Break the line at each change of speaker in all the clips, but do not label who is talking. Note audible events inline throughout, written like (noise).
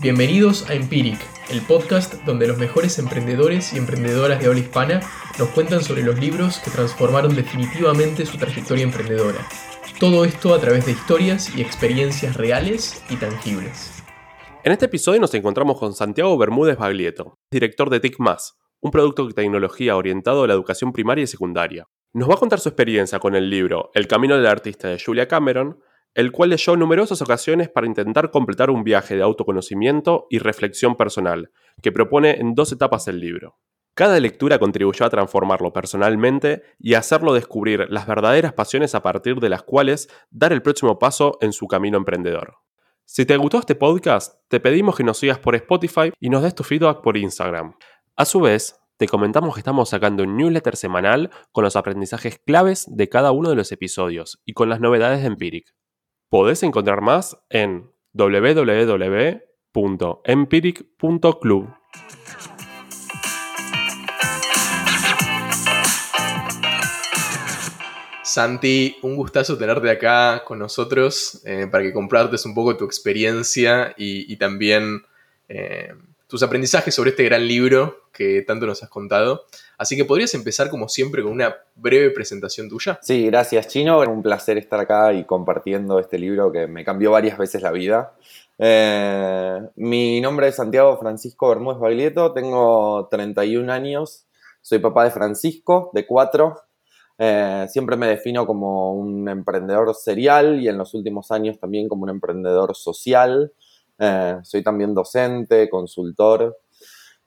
Bienvenidos a Empiric, el podcast donde los mejores emprendedores y emprendedoras de habla hispana nos cuentan sobre los libros que transformaron definitivamente su trayectoria emprendedora. Todo esto a través de historias y experiencias reales y tangibles.
En este episodio nos encontramos con Santiago Bermúdez Baglietto, director de TICMAS, un producto de tecnología orientado a la educación primaria y secundaria. Nos va a contar su experiencia con el libro El Camino del Artista de Julia Cameron, el cual leyó numerosas ocasiones para intentar completar un viaje de autoconocimiento y reflexión personal, que propone en dos etapas el libro. Cada lectura contribuyó a transformarlo personalmente y a hacerlo descubrir las verdaderas pasiones a partir de las cuales dar el próximo paso en su camino emprendedor. Si te gustó este podcast, te pedimos que nos sigas por Spotify y nos des tu feedback por Instagram. A su vez, te comentamos que estamos sacando un newsletter semanal con los aprendizajes claves de cada uno de los episodios y con las novedades de Empiric. Podés encontrar más en www.empiric.club.
Santi, un gustazo tenerte acá con nosotros eh, para que compartes un poco tu experiencia y, también eh, tus aprendizajes sobre este gran libro que tanto nos has contado. Así que podrías empezar como siempre con una breve presentación tuya.
Sí, gracias Chino. Un placer estar acá y compartiendo este libro que me cambió varias veces la vida. Eh, mi nombre es Santiago Francisco Bermúdez Baglietto, tengo 31 años, soy papá de Francisco, de cuatro. Eh, siempre me defino como un emprendedor serial y en los últimos años también como un emprendedor social. Eh, soy también docente, consultor.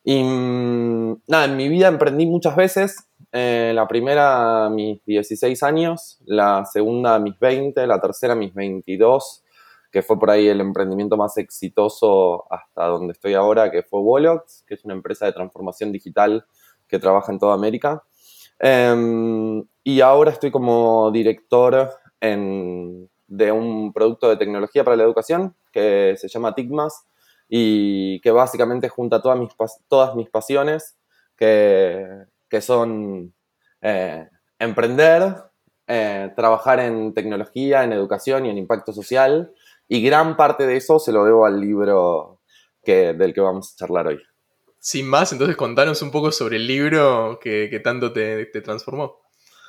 Y mm, nada, en mi vida emprendí muchas veces. Eh, la primera mis 16 años, la segunda mis 20, la tercera mis 22, que fue por ahí el emprendimiento más exitoso hasta donde estoy ahora, que fue Wolox, que es una empresa de transformación digital que trabaja en toda América. Em, y ahora estoy como director de un producto de tecnología para la educación que se llama TICMAS, y que básicamente junta todas mis, todas mis pasiones, que, son eh, emprender, eh, trabajar en tecnología, en educación y en impacto social, y gran parte de eso se lo debo al libro que, del que vamos a charlar hoy.
Sin más, entonces contanos un poco sobre el libro que, tanto te, transformó.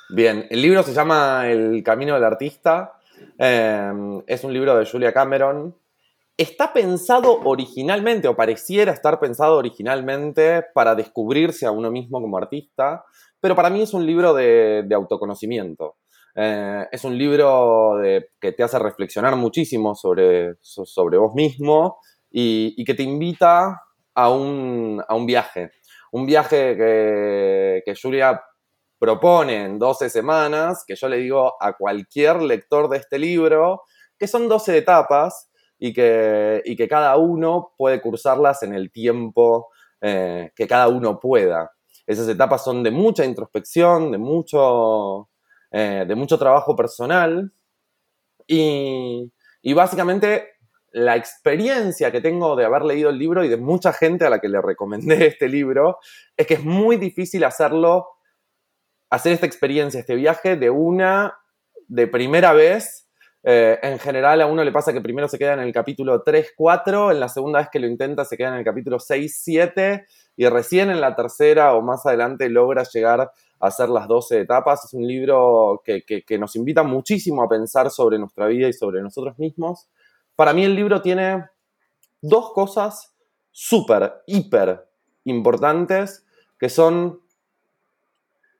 Bien, el libro se llama El Camino del Artista. Eh, es un libro de Julia Cameron, está pensado originalmente, o pareciera estar pensado originalmente para descubrirse a uno mismo como artista, pero para mí es un libro de, autoconocimiento. Eh, es un libro que te hace reflexionar muchísimo sobre, sobre vos mismo y, que te invita a un, viaje. Un viaje que, que Julia propone en 12 semanas, que yo le digo a cualquier lector de este libro, que son 12 etapas y que, que cada uno puede cursarlas en el tiempo eh, que cada uno pueda. Esas etapas son de mucha introspección, de mucho, eh, de mucho trabajo personal y, básicamente la experiencia que tengo de haber leído el libro y de mucha gente a la que le recomendé (laughs) este libro es que es muy difícil hacerlo, hacer esta experiencia, este viaje de una, de primera vez eh, en general a uno le pasa que primero se queda en el capítulo 3, 4, en la segunda vez que lo intenta se queda en el capítulo 6, 7 y recién en la tercera o más adelante logra llegar a hacer las 12 etapas. Es un libro que, que nos invita muchísimo a pensar sobre nuestra vida y sobre nosotros mismos. Para mí el libro tiene dos cosas súper, hiper importantes que son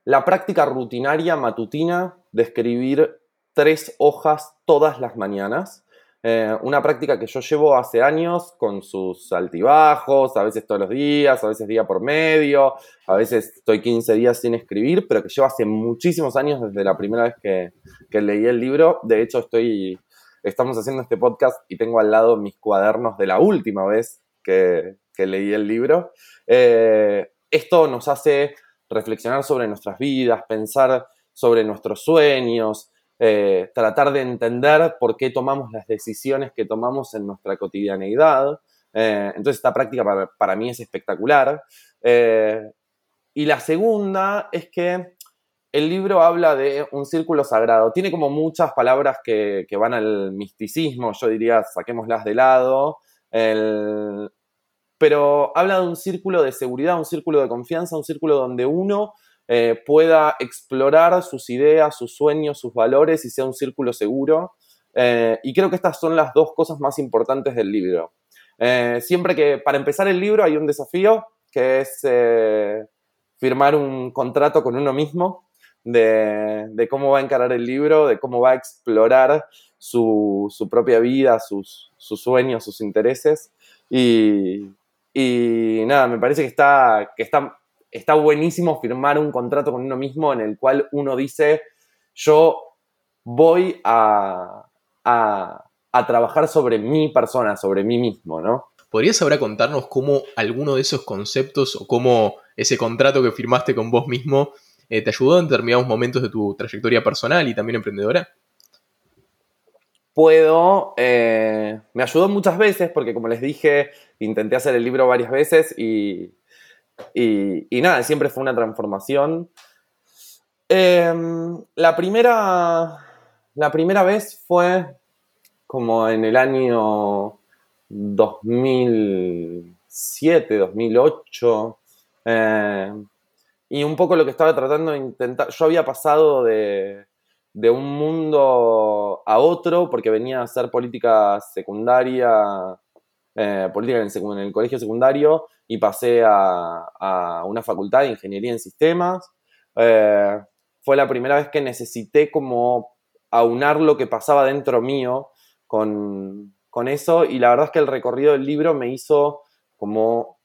la práctica rutinaria matutina de escribir tres hojas todas las mañanas. Eh, una práctica que yo llevo hace años con sus altibajos, a veces todos los días, a veces día por medio, a veces estoy 15 días sin escribir, pero que llevo hace muchísimos años desde la primera vez que, que leí el libro. De hecho, estoy, estamos haciendo este podcast y tengo al lado mis cuadernos de la última vez que, que leí el libro. Eh, esto nos hace reflexionar sobre nuestras vidas, pensar sobre nuestros sueños, eh, tratar de entender por qué tomamos las decisiones que tomamos en nuestra cotidianeidad. Eh, entonces esta práctica para, mí es espectacular. Eh, y la segunda es que el libro habla de un círculo sagrado. Tiene como muchas palabras que, van al misticismo, yo diría, saquémoslas de lado. Pero habla de un círculo de seguridad, un círculo de confianza, un círculo donde uno eh, pueda explorar sus ideas, sus sueños, sus valores y sea un círculo seguro. Eh, y creo que estas son las dos cosas más importantes del libro. Eh, siempre que, para empezar el libro, hay un desafío que es firmar un contrato con uno mismo de, cómo va a encarar el libro, de cómo va a explorar su, propia vida, sus, sueños, sus intereses. Y, y, nada, me parece que está, que está está buenísimo firmar un contrato con uno mismo en el cual uno dice, yo voy a, trabajar sobre mi persona, sobre mí mismo, ¿no?
¿Podrías ahora contarnos cómo alguno de esos conceptos o cómo ese contrato que firmaste con vos mismo eh, te ayudó en determinados momentos de tu trayectoria personal y también emprendedora?
Puedo, eh, me ayudó muchas veces porque como les dije, intenté hacer el libro varias veces y, y, nada, siempre fue una transformación. Em, la, primera, la primera vez fue como en el año 2007, 2008. Em, y un poco lo que estaba tratando de intentar, yo había pasado de, de un mundo a otro porque venía a hacer política secundaria eh, política en el, colegio secundario y pasé a, una facultad de ingeniería en sistemas. Eh, fue la primera vez que necesité como aunar lo que pasaba dentro mío con, eso y la verdad es que el recorrido del libro me hizo como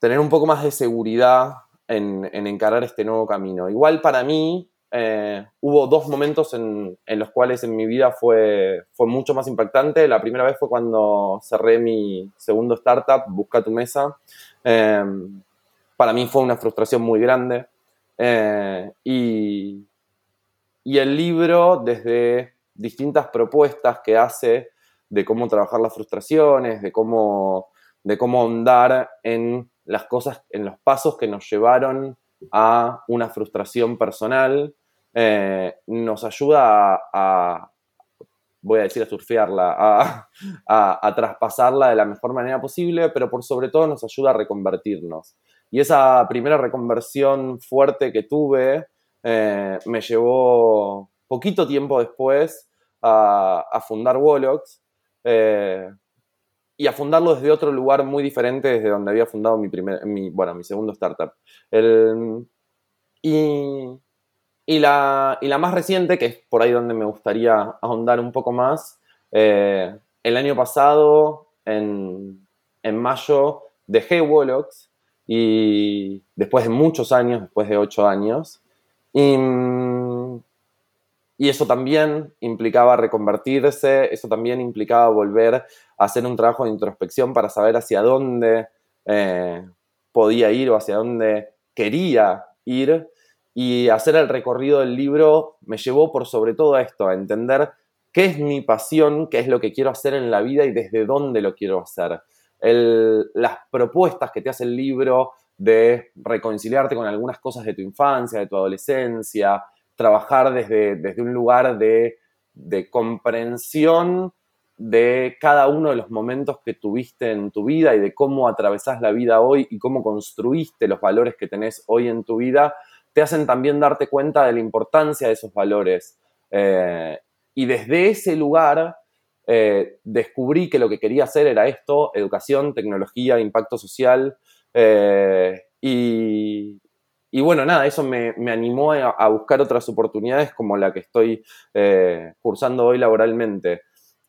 tener un poco más de seguridad en, en encarar este nuevo camino. Igual para mí eh, hubo dos momentos en, los cuales en mi vida fue, fue mucho más impactante. La primera vez fue cuando cerré mi segundo startup, Busca tu Mesa. Em, para mí fue una frustración muy grande. Eh, y, el libro, desde distintas propuestas que hace de cómo trabajar las frustraciones, de cómo, de cómo ahondar en las cosas, en los pasos que nos llevaron a una frustración personal, eh, nos ayuda a, voy a decir, a surfearla, a, traspasarla de la mejor manera posible, pero por sobre todo nos ayuda a reconvertirnos. Y esa primera reconversión fuerte que tuve eh, me llevó poquito tiempo después a, fundar Wolox eh, y a fundarlo desde otro lugar muy diferente desde donde había fundado mi, primer, mi, bueno, mi segundo startup. y, y la, y la más reciente, que es por ahí donde me gustaría ahondar un poco más, eh, el año pasado, en, en mayo, dejé Wolox y después de muchos años, después de ocho años, y, y, eso también implicaba reconvertirse, eso también implicaba volver a hacer un trabajo de introspección para saber hacia dónde eh, podía ir o hacia dónde quería ir y hacer el recorrido del libro me llevó por sobre todo a esto, a entender qué es mi pasión, qué es lo que quiero hacer en la vida y desde dónde lo quiero hacer. las propuestas que te hace el libro de reconciliarte con algunas cosas de tu infancia, de tu adolescencia, trabajar desde, desde un lugar de, de comprensión de cada uno de los momentos que tuviste en tu vida y de cómo atravesás la vida hoy y cómo construiste los valores que tenés hoy en tu vida, te hacen también darte cuenta de la importancia de esos valores. Eh, y desde ese lugar eh, descubrí que lo que quería hacer era esto, educación, tecnología, impacto social. Eh, y, bueno, nada, eso me, animó a, buscar otras oportunidades como la que estoy cursando hoy laboralmente.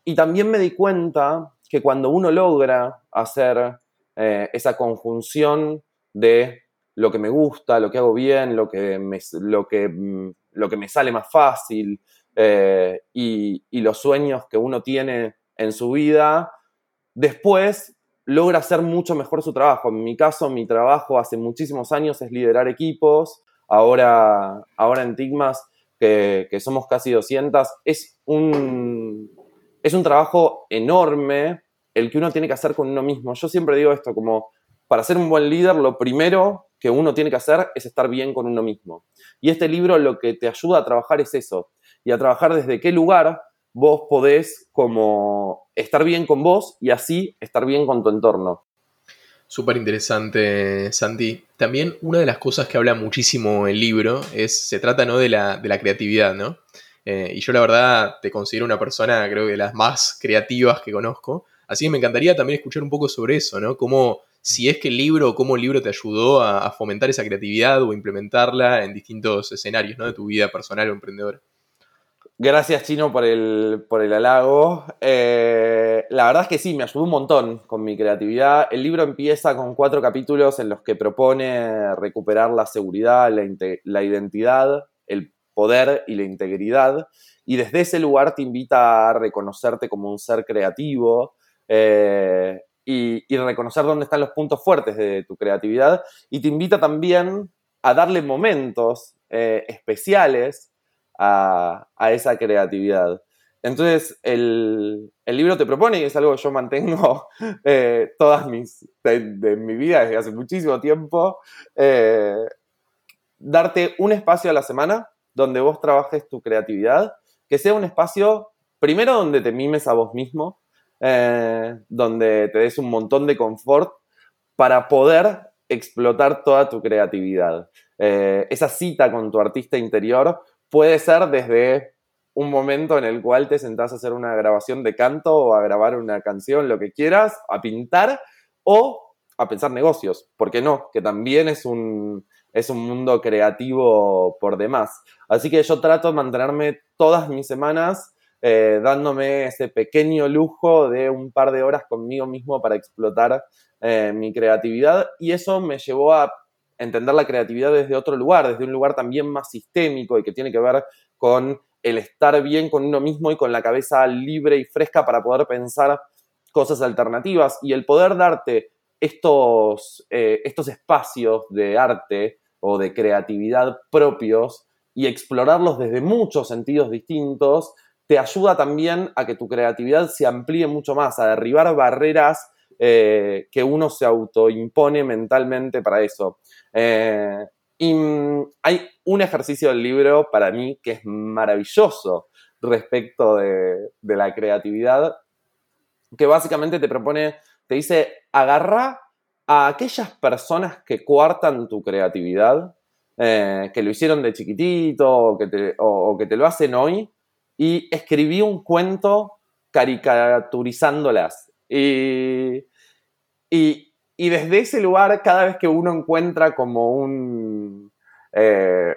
Y también me di cuenta que cuando uno logra hacer esa conjunción de lo que me gusta, lo que hago bien, lo que me, lo que, mm, lo que me sale más fácil eh, y, los sueños que uno tiene en su vida, después logra hacer mucho mejor su trabajo. En mi caso, mi trabajo hace muchísimos años es liderar equipos. Ahora, ahora en Tigmas, que, que somos casi 200, es un, es un trabajo enorme el que uno tiene que hacer con uno mismo. Yo siempre digo esto, como para ser un buen líder, lo primero que uno tiene que hacer es estar bien con uno mismo. Y este libro lo que te ayuda a trabajar es eso, y a trabajar desde qué lugar vos podés como estar bien con vos y así estar bien con tu entorno.
Súper interesante, Santi. También una de las cosas que habla muchísimo el libro es, se trata ¿no? de, la, de la creatividad, ¿no? Eh, y yo la verdad te considero una persona, creo que de las más creativas que conozco. Así que me encantaría también escuchar un poco sobre eso, ¿no? Cómo, si es que el libro cómo el libro te ayudó a, fomentar esa creatividad o implementarla en distintos escenarios, ¿no? De tu vida personal o emprendedora.
Gracias, Chino, por el, por el halago. Eh, la verdad es que sí, me ayudó un montón con mi creatividad. El libro empieza con cuatro capítulos en los que propone recuperar la seguridad, la, la identidad, el poder y la integridad. Y desde ese lugar te invita a reconocerte como un ser creativo eh, y, reconocer dónde están los puntos fuertes de tu creatividad. Y te invita también a darle momentos eh, especiales a, esa creatividad. Entonces, el, libro te propone, y es algo que yo mantengo (laughs) eh, todas mis, de, mi vida desde hace muchísimo tiempo, darte un espacio a la semana donde vos trabajes tu creatividad, que sea un espacio, primero donde te mimes a vos mismo, eh, donde te des un montón de confort para poder explotar toda tu creatividad. Eh, esa cita con tu artista interior puede ser desde un momento en el cual te sentás a hacer una grabación de canto o a grabar una canción, lo que quieras, a pintar o a pensar negocios, ¿por qué no? Que también es un, es un mundo creativo por demás. Así que yo trato de mantenerme todas mis semanas eh, dándome ese pequeño lujo de un par de horas conmigo mismo para explotar eh, mi creatividad. Y eso me llevó a entender la creatividad desde otro lugar, desde un lugar también más sistémico y que tiene que ver con el estar bien con uno mismo y con la cabeza libre y fresca para poder pensar cosas alternativas. Y el poder darte estos, eh, estos espacios de arte o de creatividad propios y explorarlos desde muchos sentidos distintos, te ayuda también a que tu creatividad se amplíe mucho más, a derribar barreras eh, que uno se autoimpone mentalmente para eso. Eh, y mm, hay un ejercicio del libro para mí que es maravilloso respecto de, la creatividad, que básicamente te propone te dice, agarra a aquellas personas que coartan tu creatividad, eh, que lo hicieron de chiquitito o, que te lo hacen hoy, y escribí un cuento caricaturizándolas. Y, y, y, desde ese lugar, cada vez que uno encuentra como un... Eh,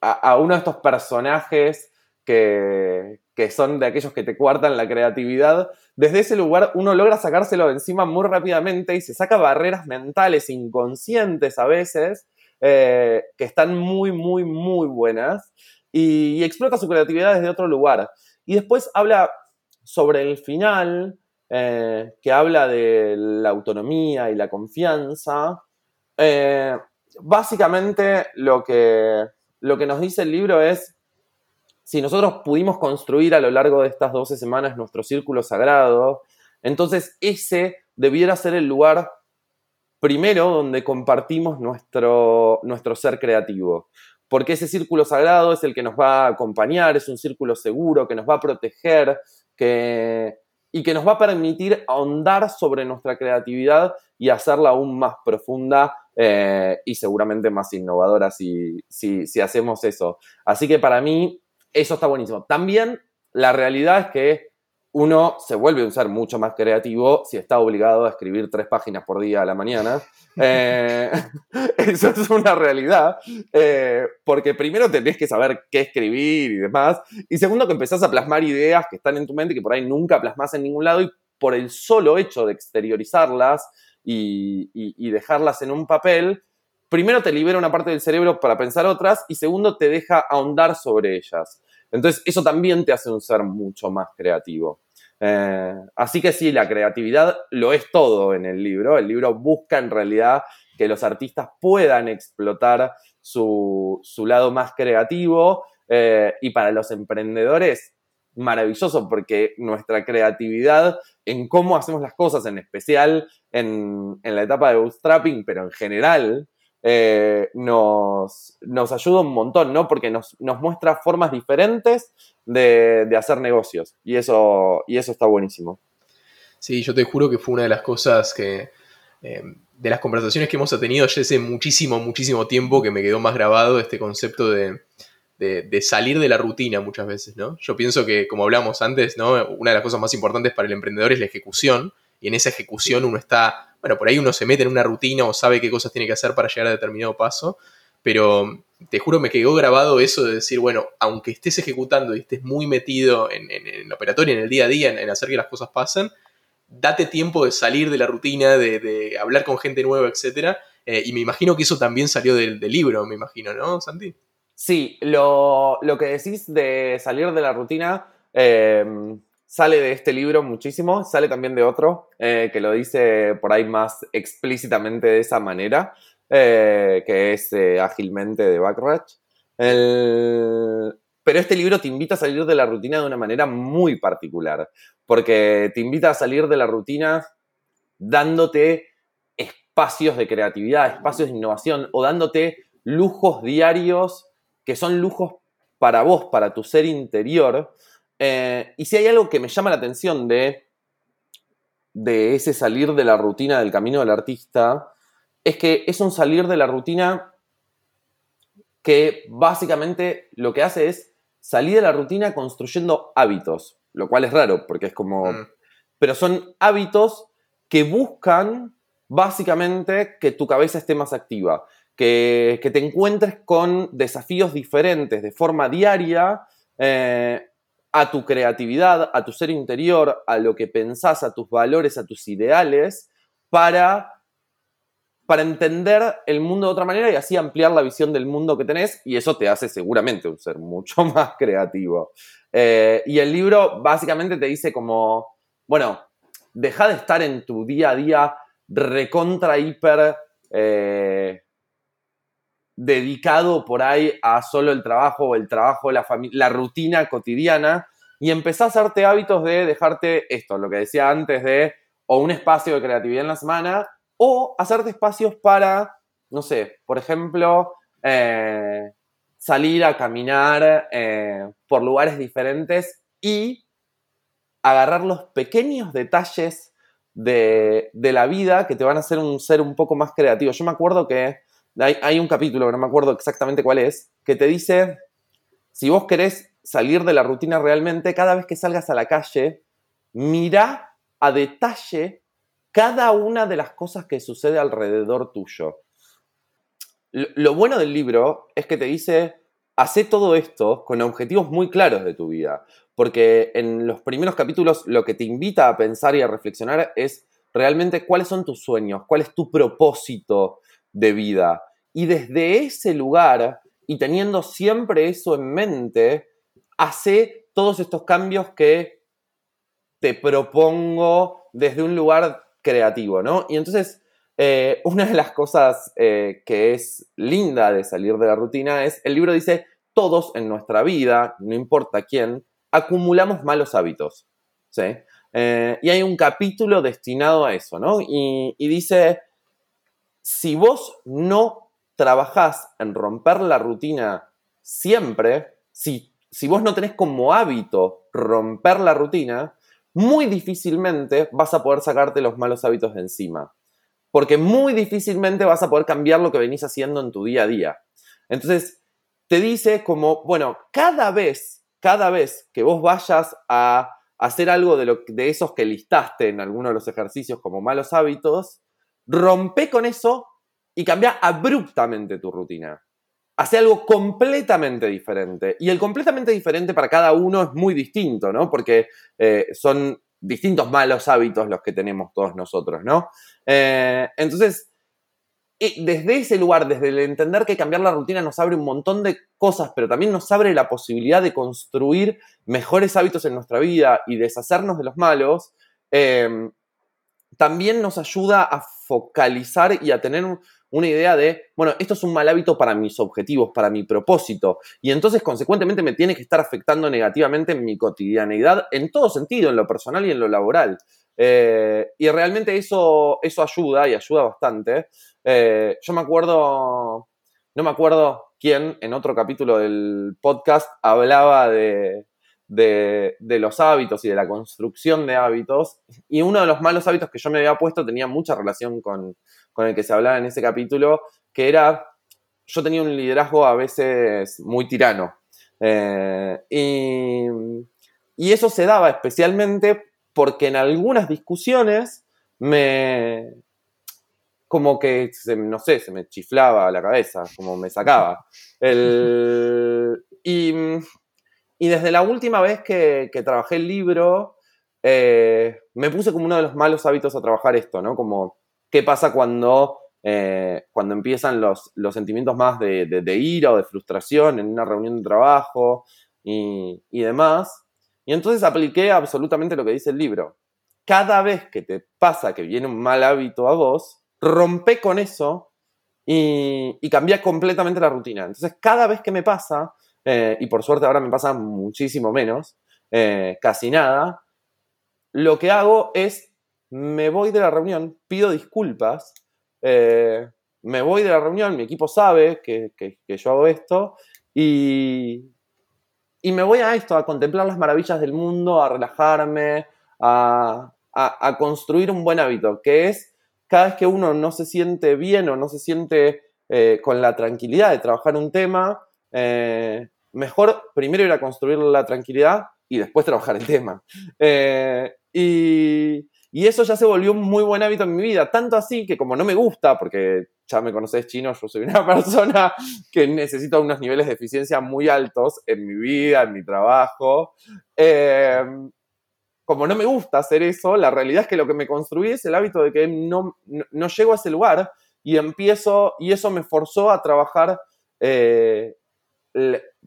a, uno de estos personajes que, que son de aquellos que te cuartan la creatividad, desde ese lugar uno logra sacárselo de encima muy rápidamente y se saca barreras mentales inconscientes a veces eh, que están muy, muy, muy buenas y, explota su creatividad desde otro lugar. Y después habla sobre el final, eh, que habla de la autonomía y la confianza. Eh, básicamente lo que, lo que nos dice el libro es si nosotros pudimos construir a lo largo de estas 12 semanas nuestro círculo sagrado, entonces ese debiera ser el lugar primero donde compartimos nuestro, nuestro ser creativo. Porque ese círculo sagrado es el que nos va a acompañar, es un círculo seguro, que nos va a proteger que, y que nos va a permitir ahondar sobre nuestra creatividad y hacerla aún más profunda eh, y seguramente más innovadora si, si hacemos eso. Así que para mí eso está buenísimo. También la realidad es que uno se vuelve un ser mucho más creativo si está obligado a escribir tres páginas por día a la mañana. (laughs) Eh, (laughs) eso es una realidad, eh, porque primero tenés que saber qué escribir y demás, y segundo que empezás a plasmar ideas que están en tu mente que por ahí nunca plasmas en ningún lado y por el solo hecho de exteriorizarlas y, y dejarlas en un papel, primero te libera una parte del cerebro para pensar otras y segundo te deja ahondar sobre ellas. Entonces, eso también te hace un ser mucho más creativo. Eh, así que sí, la creatividad lo es todo en el libro. El libro busca en realidad que los artistas puedan explotar su, lado más creativo eh, y para los emprendedores maravilloso porque nuestra creatividad en cómo hacemos las cosas, en especial en, en la etapa de bootstrapping, pero en general, eh, nos, nos, ayuda un montón, ¿no? Porque nos, muestra formas diferentes de, hacer negocios y eso, y eso está buenísimo.
Sí, yo te juro que fue una de las cosas que, eh, de las conversaciones que hemos tenido ya hace muchísimo, muchísimo tiempo que me quedó más grabado este concepto de, de, salir de la rutina muchas veces, ¿no? Yo pienso que, como hablamos antes, ¿no? Una de las cosas más importantes para el emprendedor es la ejecución y en esa ejecución uno está bueno, por ahí uno se mete en una rutina o sabe qué cosas tiene que hacer para llegar a determinado paso, pero te juro me quedó grabado eso de decir, bueno, aunque estés ejecutando y estés muy metido en, el operatorio, en el día a día, en, hacer que las cosas pasen, date tiempo de salir de la rutina, de, hablar con gente nueva, etc. Eh, y me imagino que eso también salió del, libro, me imagino, ¿no, Santi?
Sí, lo, que decís de salir de la rutina, eh, sale de este libro muchísimo, sale también de otro, eh, que lo dice por ahí más explícitamente de esa manera, eh, que es eh, Ágilmente de Backrach. Pero este libro te invita a salir de la rutina de una manera muy particular, porque te invita a salir de la rutina dándote espacios de creatividad, espacios de innovación o dándote lujos diarios que son lujos para vos, para tu ser interior, eh, y si hay algo que me llama la atención de, de ese salir de la rutina del camino del artista, es que es un salir de la rutina que básicamente lo que hace es salir de la rutina construyendo hábitos, lo cual es raro porque es como... Mm. Pero son hábitos que buscan básicamente que tu cabeza esté más activa, que, te encuentres con desafíos diferentes de forma diaria eh, a tu creatividad, a tu ser interior, a lo que pensás, a tus valores, a tus ideales, para, para entender el mundo de otra manera y así ampliar la visión del mundo que tenés y eso te hace seguramente un ser mucho (laughs) más creativo. Eh, y el libro básicamente te dice como, bueno, deja de estar en tu día a día recontra hiper... Eh, dedicado por ahí a solo el trabajo, el trabajo, la, la rutina cotidiana, y empezás a hacerte hábitos de dejarte esto, lo que decía antes de o un espacio de creatividad en la semana, o hacerte espacios para, no sé, por ejemplo, eh, salir a caminar eh, por lugares diferentes y agarrar los pequeños detalles de, de, la vida que te van a hacer un ser un poco más creativo. Yo me acuerdo que hay, un capítulo, que no me acuerdo exactamente cuál es, que te dice, si vos querés salir de la rutina realmente, cada vez que salgas a la calle, mira a detalle cada una de las cosas que sucede alrededor tuyo. Lo, bueno del libro es que te dice, hace todo esto con objetivos muy claros de tu vida, porque en los primeros capítulos lo que te invita a pensar y a reflexionar es realmente cuáles son tus sueños, cuál es tu propósito, de vida. Y desde ese lugar, y teniendo siempre eso en mente, hace todos estos cambios que te propongo desde un lugar creativo, ¿no? Y entonces, eh, una de las cosas eh, que es linda de salir de la rutina es, el libro dice, todos en nuestra vida, no importa quién, acumulamos malos hábitos, ¿sí? Eh, y hay un capítulo destinado a eso, ¿no? Y, y dice, si vos no trabajás en romper la rutina siempre, si, si vos no tenés como hábito romper la rutina, muy difícilmente vas a poder sacarte los malos hábitos de encima. Porque muy difícilmente vas a poder cambiar lo que venís haciendo en tu día a día. Entonces, te dice como, bueno, cada vez, cada vez que vos vayas a hacer algo de, lo, de esos que listaste en alguno de los ejercicios como malos hábitos, rompe con eso y cambia abruptamente tu rutina. Hace algo completamente diferente. Y el completamente diferente para cada uno es muy distinto, ¿no? Porque eh, son distintos malos hábitos los que tenemos todos nosotros, ¿no? Eh, entonces, desde ese lugar, desde el entender que cambiar la rutina nos abre un montón de cosas, pero también nos abre la posibilidad de construir mejores hábitos en nuestra vida y deshacernos de los malos, eh, también nos ayuda a focalizar y a tener una idea de, bueno, esto es un mal hábito para mis objetivos, para mi propósito, y entonces consecuentemente me tiene que estar afectando negativamente en mi cotidianeidad, en todo sentido, en lo personal y en lo laboral. Eh, y realmente eso, eso ayuda y ayuda bastante. Eh, yo me acuerdo, no me acuerdo quién en otro capítulo del podcast hablaba de, de, los hábitos y de la construcción de hábitos. Y uno de los malos hábitos que yo me había puesto tenía mucha relación con, el que se hablaba en ese capítulo, que era, yo tenía un liderazgo a veces muy tirano. Eh, y, y eso se daba especialmente porque en algunas discusiones me, como que, no sé, se me chiflaba la cabeza, como me sacaba. y, desde la última vez que, trabajé el libro, eh, me puse como uno de los malos hábitos a trabajar esto, ¿no? Como, ¿qué pasa cuando, eh, cuando empiezan los, sentimientos más de, ira o de frustración en una reunión de trabajo y, y demás? Y entonces apliqué absolutamente lo que dice el libro. Cada vez que te pasa que viene un mal hábito a vos, rompe con eso y, y cambié completamente la rutina. Entonces, cada vez que me pasa, eh, y por suerte ahora me pasa muchísimo menos, eh, casi nada, lo que hago es, me voy de la reunión, pido disculpas, eh, me voy de la reunión, mi equipo sabe que, que yo hago esto, y, y me voy a esto, a contemplar las maravillas del mundo, a relajarme, a, construir un buen hábito, que es cada vez que uno no se siente bien o no se siente eh, con la tranquilidad de trabajar un tema, mejor primero ir a construir la tranquilidad y después trabajar el tema. Eh, y, y eso ya se volvió un muy buen hábito en mi vida, tanto así que como no me gusta, porque ya me conoces chino, yo soy una (laughs) persona que necesita unos niveles de eficiencia muy altos en mi vida, en mi trabajo. Em, como no me gusta hacer eso, la realidad es que lo que me construí es el hábito de que no, no, llego a ese lugar y empiezo, y eso me forzó a trabajar eh,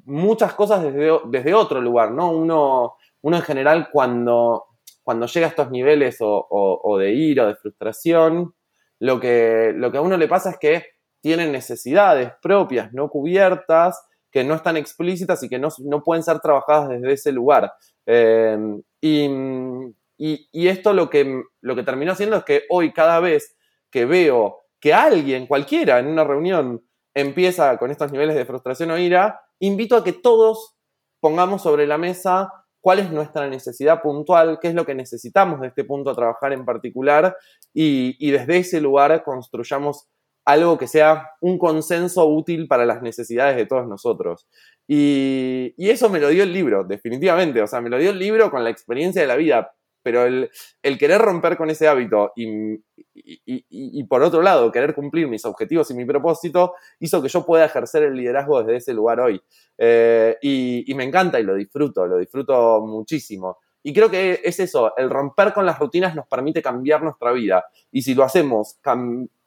muchas cosas desde, otro lugar, ¿no? Uno, uno en general cuando cuando llega a estos niveles o, de ira o de frustración, lo que, lo que a uno le pasa es que tiene necesidades propias no cubiertas, que no están explícitas y que no, pueden ser trabajadas desde ese lugar. Em, y, esto lo que, lo que terminó haciendo es que hoy cada vez que veo que alguien, cualquiera, en una reunión empieza con estos niveles de frustración o ira, invito a que todos pongamos sobre la mesa cuál es nuestra necesidad puntual, qué es lo que necesitamos de este punto a trabajar en particular y, desde ese lugar construyamos algo que sea un consenso útil para las necesidades de todos nosotros. Y, y, eso me lo dio el libro, definitivamente. O sea, me lo dio el libro con la experiencia de la vida pero el, querer romper con ese hábito y, por otro lado querer cumplir mis objetivos y mi propósito hizo que yo pueda ejercer el liderazgo desde ese lugar hoy. Eh, y, me encanta y lo disfruto, lo disfruto muchísimo. Y creo que es eso, el romper con las rutinas nos permite cambiar nuestra vida. Y si lo hacemos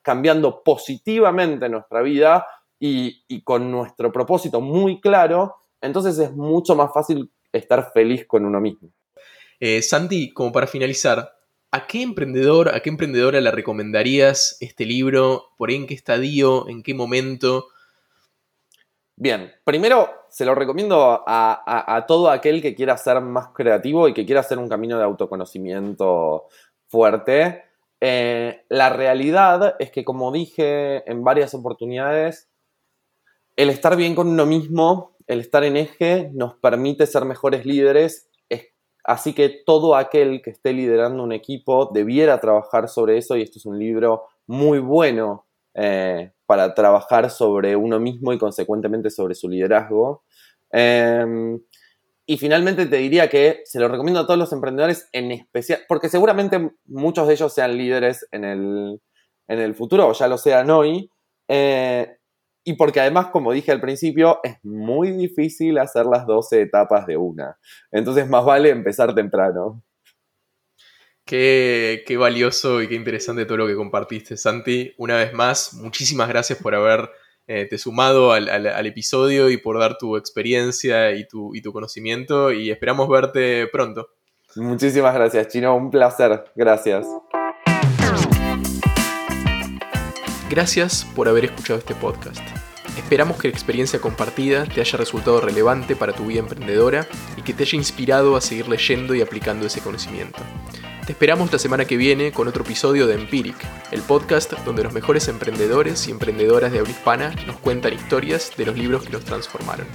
cambiando positivamente nuestra vida y con nuestro propósito muy claro, entonces es mucho más fácil estar feliz con uno mismo.
Eh, Santi, como para finalizar, ¿a qué emprendedor, a qué emprendedora le recomendarías este libro? ¿Por en qué estadio? ¿En qué momento?
Bien, primero se lo recomiendo a, todo aquel que quiera ser más creativo y que quiera hacer un camino de autoconocimiento fuerte. Eh, la realidad es que, como dije en varias oportunidades, el estar bien con uno mismo, el estar en eje, nos permite ser mejores líderes Así que todo aquel que esté liderando un equipo debiera trabajar sobre eso y esto es un libro muy bueno eh, para trabajar sobre uno mismo y consecuentemente sobre su liderazgo. Em, y finalmente te diría que se lo recomiendo a todos los emprendedores en especial, porque seguramente muchos de ellos sean líderes en el, en el futuro o ya lo sean hoy. Eh, y porque además, como dije al principio, es muy difícil hacer las 12 etapas de una. Entonces más vale empezar temprano.
Qué, valioso y qué interesante todo lo que compartiste, Santi. Una vez más, muchísimas gracias por haberte eh, sumado al, episodio y por dar tu experiencia y tu, y tu conocimiento y esperamos verte pronto.
Muchísimas gracias, Chino. Un placer. Gracias.
Gracias por haber escuchado este podcast. Esperamos que la experiencia compartida te haya resultado relevante para tu vida emprendedora y que te haya inspirado a seguir leyendo y aplicando ese conocimiento. Te esperamos la semana que viene con otro episodio de Empiric, el podcast donde los mejores emprendedores y emprendedoras de habla hispana nos cuentan historias de los libros que los transformaron.